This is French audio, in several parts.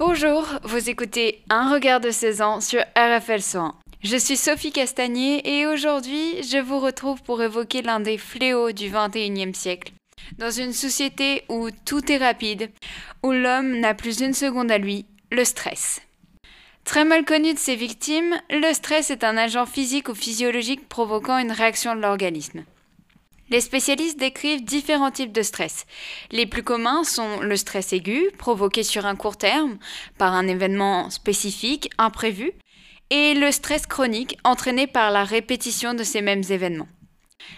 Bonjour, vous écoutez Un regard de 16 ans sur RFL 101. Je suis Sophie Castagnier et aujourd'hui je vous retrouve pour évoquer l'un des fléaux du 21e siècle. Dans une société où tout est rapide, où l'homme n'a plus une seconde à lui, le stress. Très mal connu de ses victimes, le stress est un agent physique ou physiologique provoquant une réaction de l'organisme. Les spécialistes décrivent différents types de stress. Les plus communs sont le stress aigu, provoqué sur un court terme par un événement spécifique, imprévu, et le stress chronique, entraîné par la répétition de ces mêmes événements.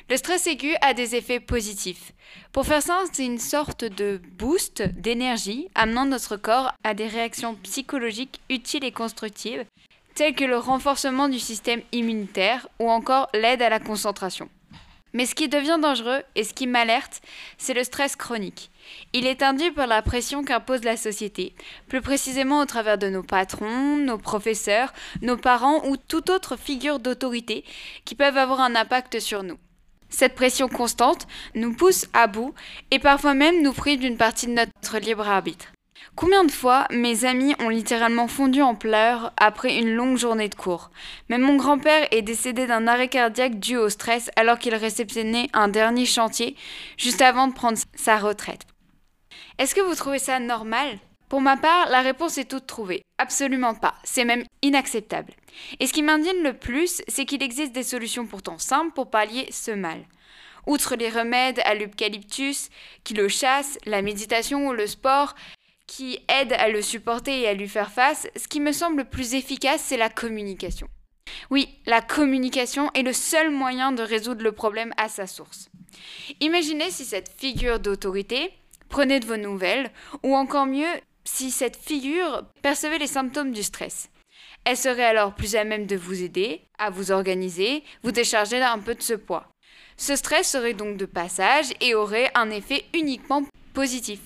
Le stress aigu a des effets positifs. Pour faire simple, c'est une sorte de boost d'énergie amenant notre corps à des réactions psychologiques utiles et constructives, telles que le renforcement du système immunitaire ou encore l'aide à la concentration. Mais ce qui devient dangereux et ce qui m'alerte, c'est le stress chronique. Il est induit par la pression qu'impose la société, plus précisément au travers de nos patrons, nos professeurs, nos parents ou toute autre figure d'autorité qui peuvent avoir un impact sur nous. Cette pression constante nous pousse à bout et parfois même nous prive d'une partie de notre libre arbitre. Combien de fois mes amis ont littéralement fondu en pleurs après une longue journée de cours? Même mon grand-père est décédé d'un arrêt cardiaque dû au stress alors qu'il réceptionnait un dernier chantier juste avant de prendre sa retraite. Est-ce que vous trouvez ça normal? Pour ma part, la réponse est toute trouvée. Absolument pas. C'est même inacceptable. Et ce qui m'indigne le plus, c'est qu'il existe des solutions pourtant simples pour pallier ce mal. Outre les remèdes à l'eucalyptus qui le chassent, la méditation ou le sport, qui aide à le supporter et à lui faire face, ce qui me semble le plus efficace, c'est la communication. Oui, la communication est le seul moyen de résoudre le problème à sa source. Imaginez si cette figure d'autorité prenait de vos nouvelles, ou encore mieux, si cette figure percevait les symptômes du stress. Elle serait alors plus à même de vous aider, à vous organiser, vous décharger un peu de ce poids. Ce stress serait donc de passage et aurait un effet uniquement positif.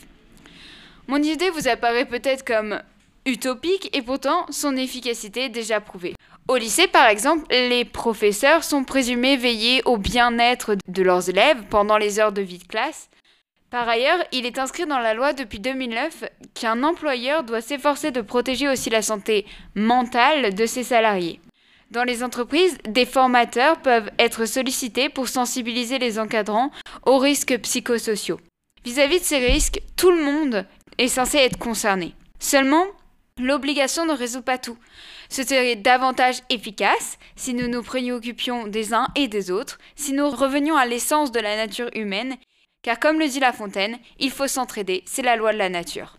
Mon idée vous apparaît peut-être comme utopique et pourtant son efficacité est déjà prouvée. Au lycée, par exemple, les professeurs sont présumés veiller au bien-être de leurs élèves pendant les heures de vie de classe. Par ailleurs, il est inscrit dans la loi depuis 2009 qu'un employeur doit s'efforcer de protéger aussi la santé mentale de ses salariés. Dans les entreprises, des formateurs peuvent être sollicités pour sensibiliser les encadrants aux risques psychosociaux. Vis-à-vis de ces risques, tout le monde est censé être concerné. Seulement, l'obligation ne résout pas tout. Ce serait davantage efficace si nous nous préoccupions des uns et des autres, si nous revenions à l'essence de la nature humaine, car comme le dit La Fontaine, il faut s'entraider, c'est la loi de la nature.